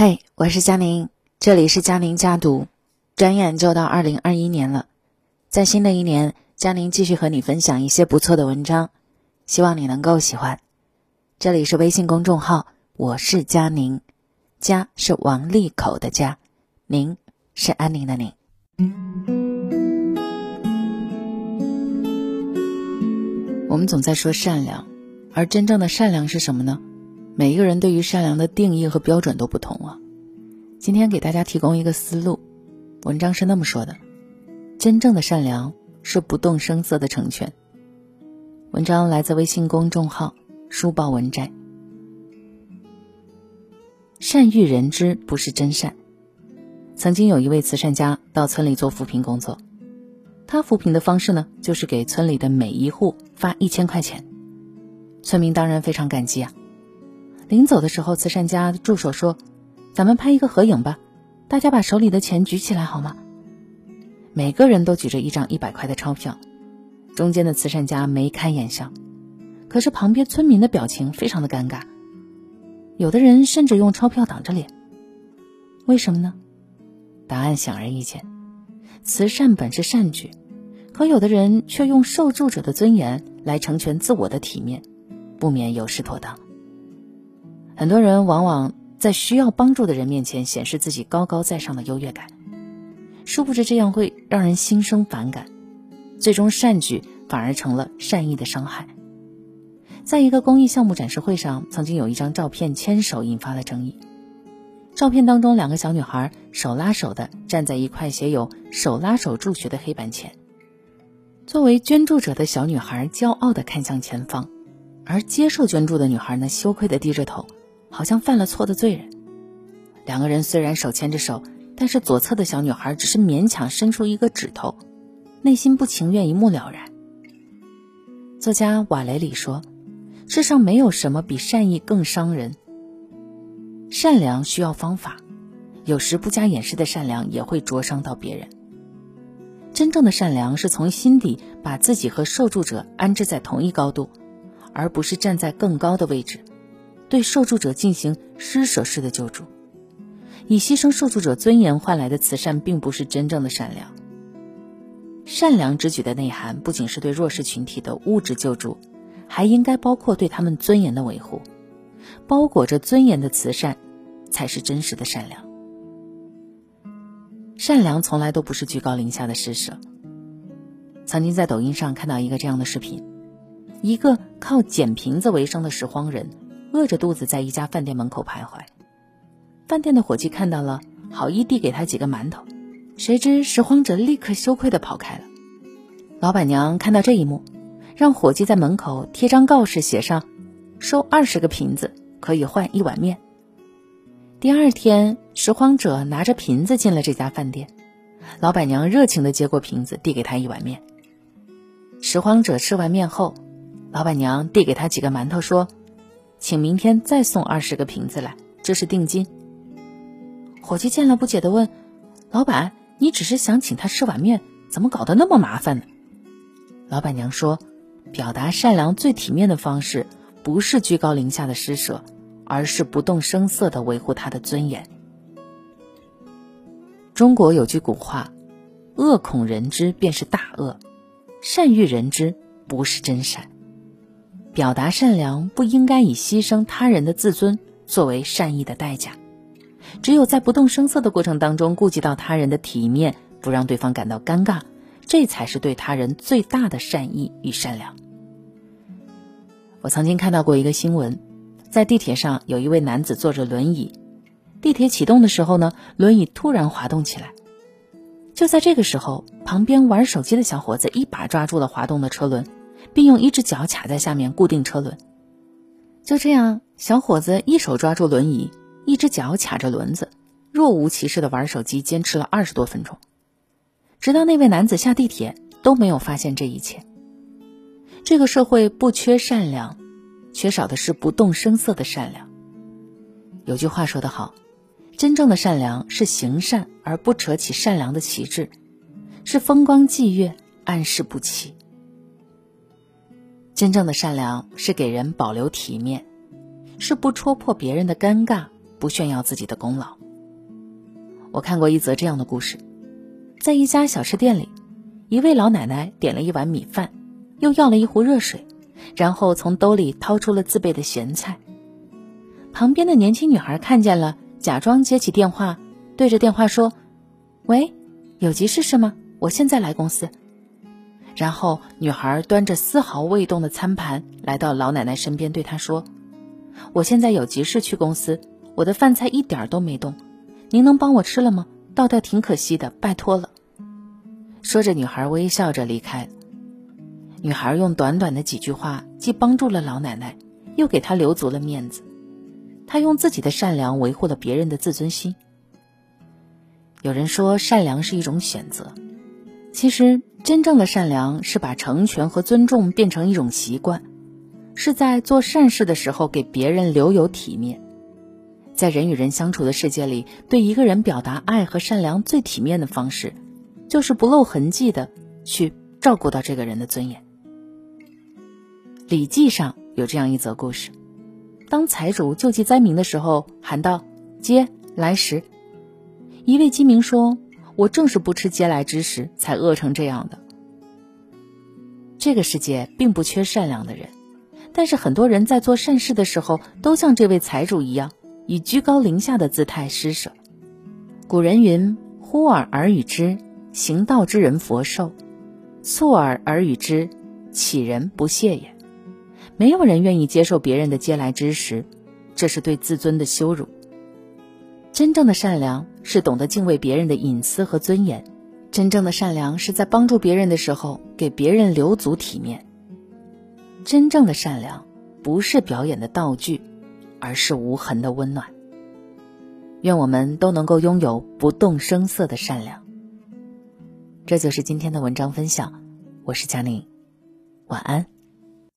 嘿，我是佳宁，这里是佳宁家读。转眼就到二零二一年了，在新的一年，佳宁继续和你分享一些不错的文章，希望你能够喜欢。这里是微信公众号，我是佳宁，家是王利口的家，宁是安宁的宁。我们总在说善良，而真正的善良是什么呢？每一个人对于善良的定义和标准都不同啊。今天给大家提供一个思路，文章是那么说的：真正的善良是不动声色的成全。文章来自微信公众号“书报文摘”。善欲人知不是真善。曾经有一位慈善家到村里做扶贫工作，他扶贫的方式呢，就是给村里的每一户发一千块钱，村民当然非常感激啊。临走的时候，慈善家助手说：“咱们拍一个合影吧，大家把手里的钱举起来好吗？”每个人都举着一张一百块的钞票，中间的慈善家眉开眼笑，可是旁边村民的表情非常的尴尬，有的人甚至用钞票挡着脸。为什么呢？答案显而易见，慈善本是善举，可有的人却用受助者的尊严来成全自我的体面，不免有失妥当。很多人往往在需要帮助的人面前显示自己高高在上的优越感，殊不知这样会让人心生反感，最终善举反而成了善意的伤害。在一个公益项目展示会上，曾经有一张照片牵手引发了争议。照片当中，两个小女孩手拉手的站在一块写有“手拉手助学”的黑板前，作为捐助者的小女孩骄傲的看向前方，而接受捐助的女孩呢，羞愧的低着头。好像犯了错的罪人。两个人虽然手牵着手，但是左侧的小女孩只是勉强伸出一个指头，内心不情愿，一目了然。作家瓦雷里说：“世上没有什么比善意更伤人。善良需要方法，有时不加掩饰的善良也会灼伤到别人。真正的善良是从心底把自己和受助者安置在同一高度，而不是站在更高的位置。”对受助者进行施舍式的救助，以牺牲受助者尊严换来的慈善，并不是真正的善良。善良之举的内涵，不仅是对弱势群体的物质救助，还应该包括对他们尊严的维护。包裹着尊严的慈善，才是真实的善良。善良从来都不是居高临下的施舍。曾经在抖音上看到一个这样的视频：一个靠捡瓶子为生的拾荒人。饿着肚子在一家饭店门口徘徊，饭店的伙计看到了，好意递给他几个馒头，谁知拾荒者立刻羞愧的跑开了。老板娘看到这一幕，让伙计在门口贴张告示，写上收二十个瓶子可以换一碗面。第二天，拾荒者拿着瓶子进了这家饭店，老板娘热情的接过瓶子，递给他一碗面。拾荒者吃完面后，老板娘递给他几个馒头，说。请明天再送二十个瓶子来，这是定金。伙计见了不解的问：“老板，你只是想请他吃碗面，怎么搞得那么麻烦呢？”老板娘说：“表达善良最体面的方式，不是居高临下的施舍，而是不动声色的维护他的尊严。”中国有句古话：“恶恐人知便是大恶，善欲人知不是真善。”表达善良不应该以牺牲他人的自尊作为善意的代价，只有在不动声色的过程当中顾及到他人的体面，不让对方感到尴尬，这才是对他人最大的善意与善良。我曾经看到过一个新闻，在地铁上有一位男子坐着轮椅，地铁启动的时候呢，轮椅突然滑动起来，就在这个时候，旁边玩手机的小伙子一把抓住了滑动的车轮。并用一只脚卡在下面固定车轮，就这样，小伙子一手抓住轮椅，一只脚卡着轮子，若无其事的玩手机，坚持了二十多分钟，直到那位男子下地铁都没有发现这一切。这个社会不缺善良，缺少的是不动声色的善良。有句话说得好，真正的善良是行善而不扯起善良的旗帜，是风光霁月，暗室不起。真正的善良是给人保留体面，是不戳破别人的尴尬，不炫耀自己的功劳。我看过一则这样的故事，在一家小吃店里，一位老奶奶点了一碗米饭，又要了一壶热水，然后从兜里掏出了自备的咸菜。旁边的年轻女孩看见了，假装接起电话，对着电话说：“喂，有急事是吗？我现在来公司。”然后女孩端着丝毫未动的餐盘来到老奶奶身边，对她说：“我现在有急事去公司，我的饭菜一点都没动。”您能帮我吃了吗？倒掉挺可惜的，拜托了。说着，女孩微笑着离开。女孩用短短的几句话，既帮助了老奶奶，又给她留足了面子。她用自己的善良维护了别人的自尊心。有人说，善良是一种选择。其实，真正的善良是把成全和尊重变成一种习惯，是在做善事的时候给别人留有体面。在人与人相处的世界里，对一个人表达爱和善良最体面的方式，就是不露痕迹的去照顾到这个人的尊严。《礼记》上有这样一则故事：当财主救济灾民的时候，喊道：“接来时。”一位饥民说：“我正是不吃嗟来之食，才饿成这样的。”这个世界并不缺善良的人，但是很多人在做善事的时候，都像这位财主一样。以居高临下的姿态施舍。古人云：“呼尔而与之，行道之人佛寿；促尔而与之，乞人不屑也。”没有人愿意接受别人的嗟来之食，这是对自尊的羞辱。真正的善良是懂得敬畏别人的隐私和尊严，真正的善良是在帮助别人的时候给别人留足体面。真正的善良不是表演的道具。而是无痕的温暖。愿我们都能够拥有不动声色的善良。这就是今天的文章分享，我是佳宁，晚安。